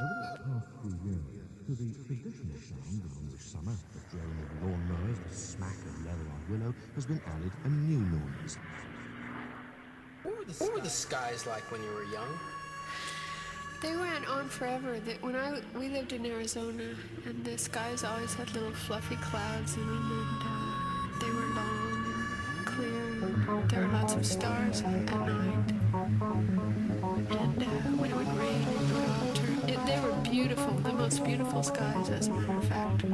Over the past few years, to the traditional sound of English summer, the drone of lawnmowers, the smack of leather on willow, has been added a new noise. What were, the, what were the skies like when you were young? They went on forever. That when I we lived in Arizona, and the skies always had little fluffy clouds in them, and uh, they were long and clear. And there were lots of stars at. And beautiful, the most beautiful skies, as a matter of fact.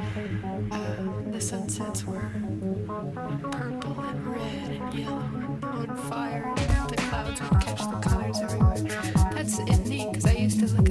Uh, the sunsets were purple and red and yellow and on fire. And the clouds would catch the colors everywhere. That's neat because I used to look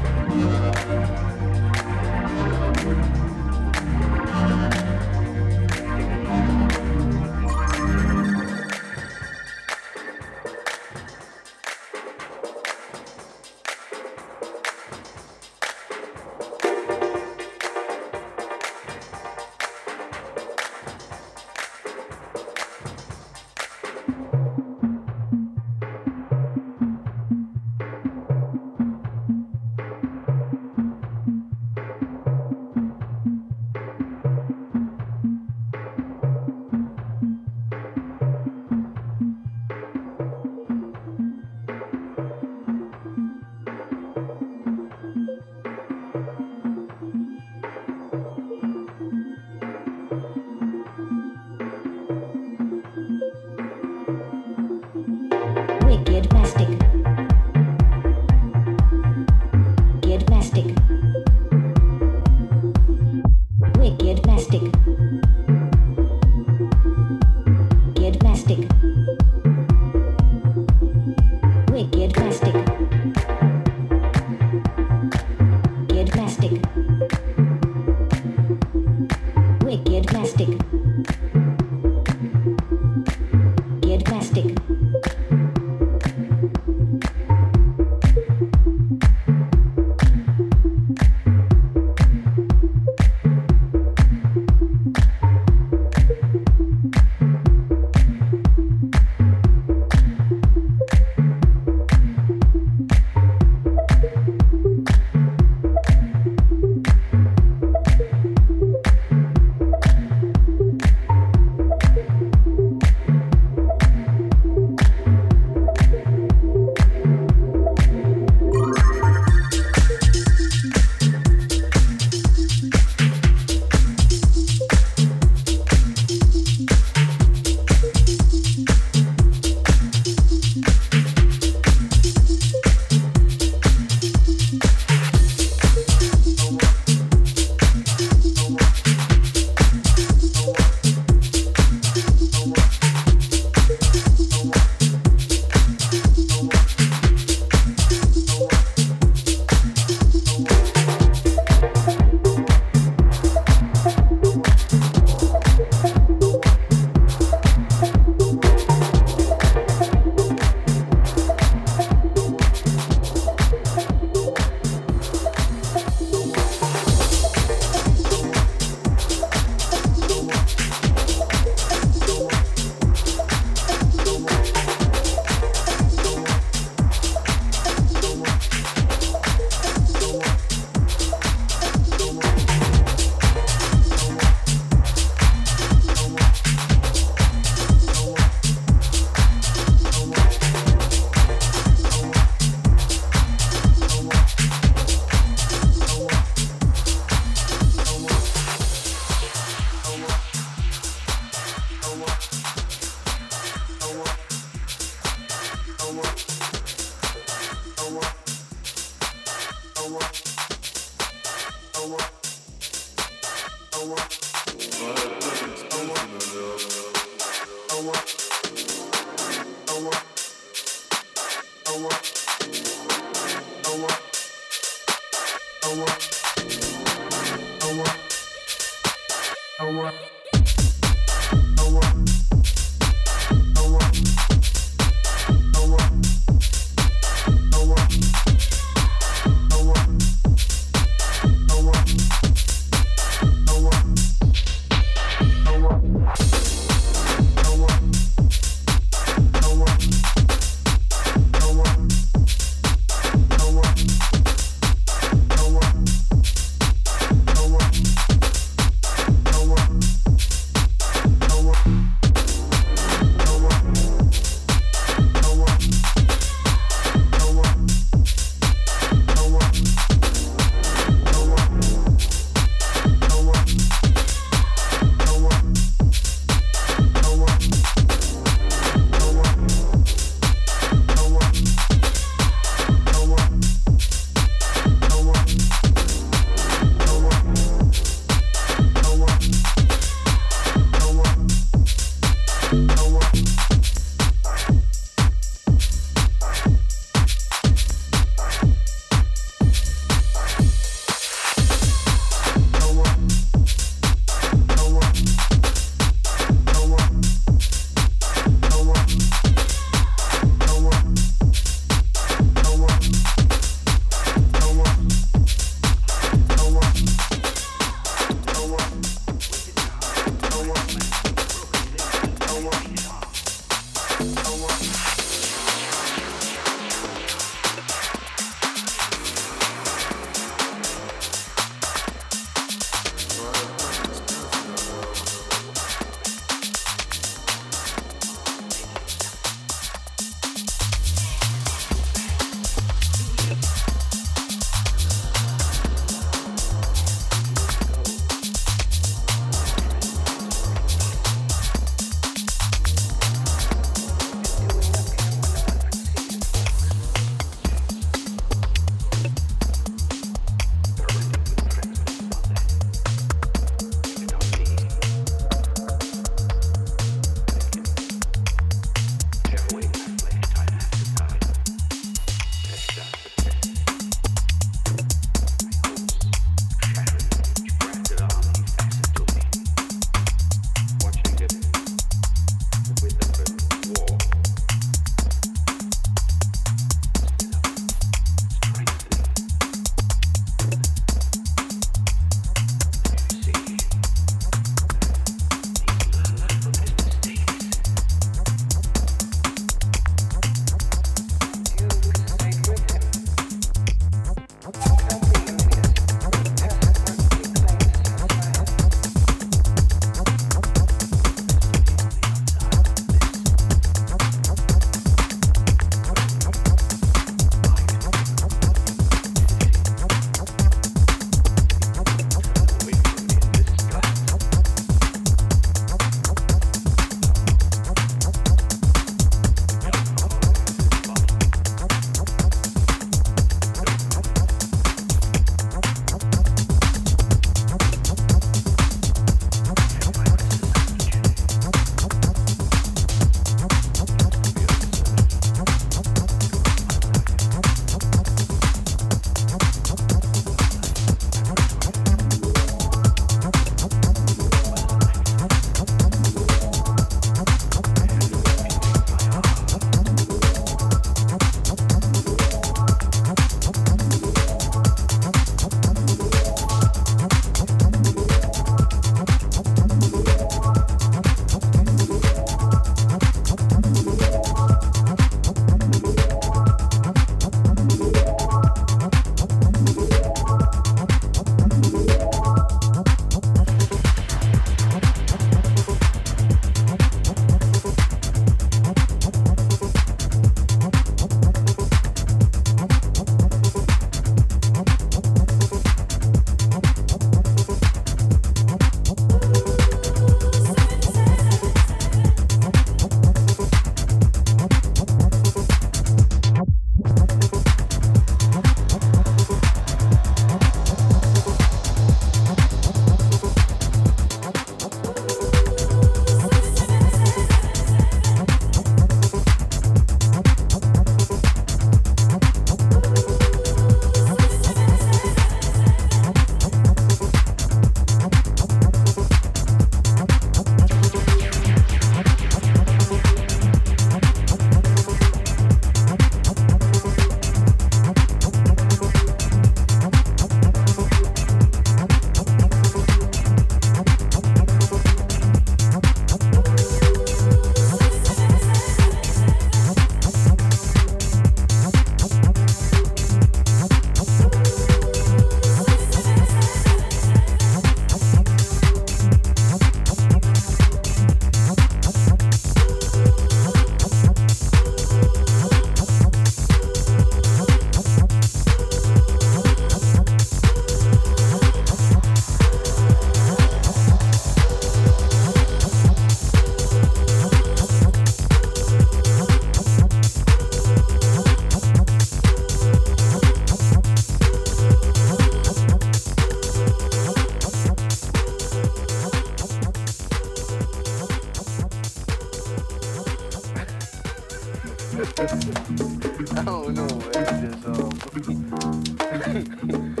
Ha ha ha.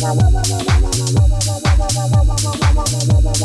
la la la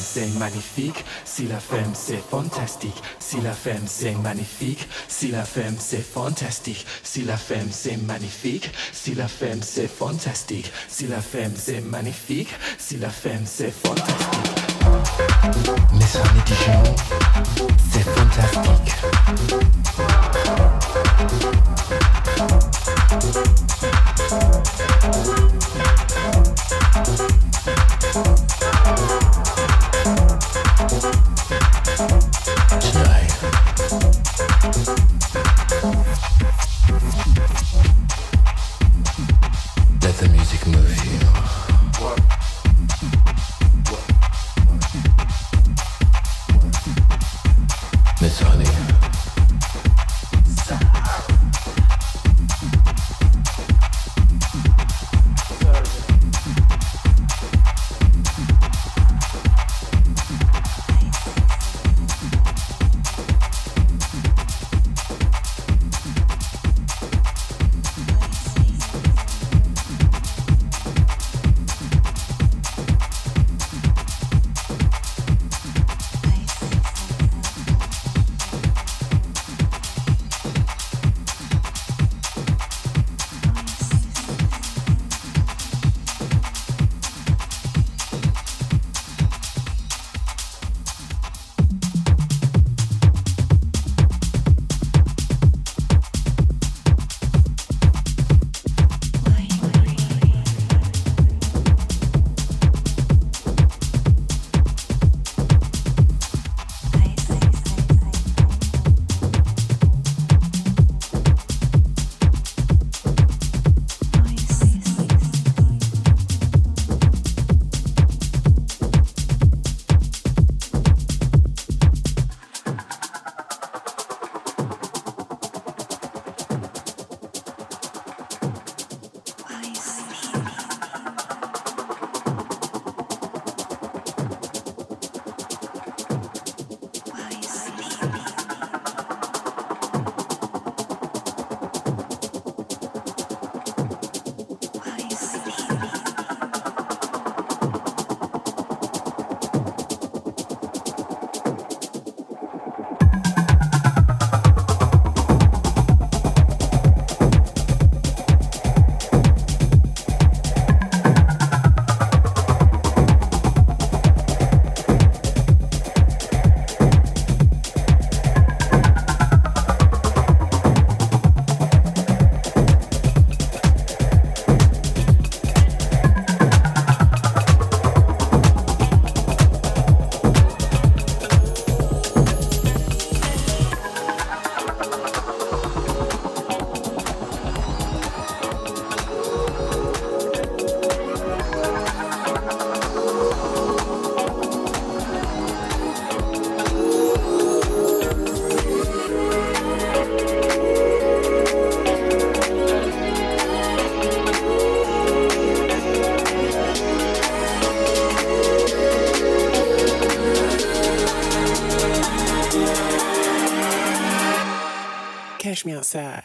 c'est magnifique, si la femme c'est fantastique, si la femme c'est magnifique, si la femme c'est fantastique, si la femme c'est magnifique, si la femme c'est fantastique. mais ça n'est digérant, c'est fantastique. Catch me outside.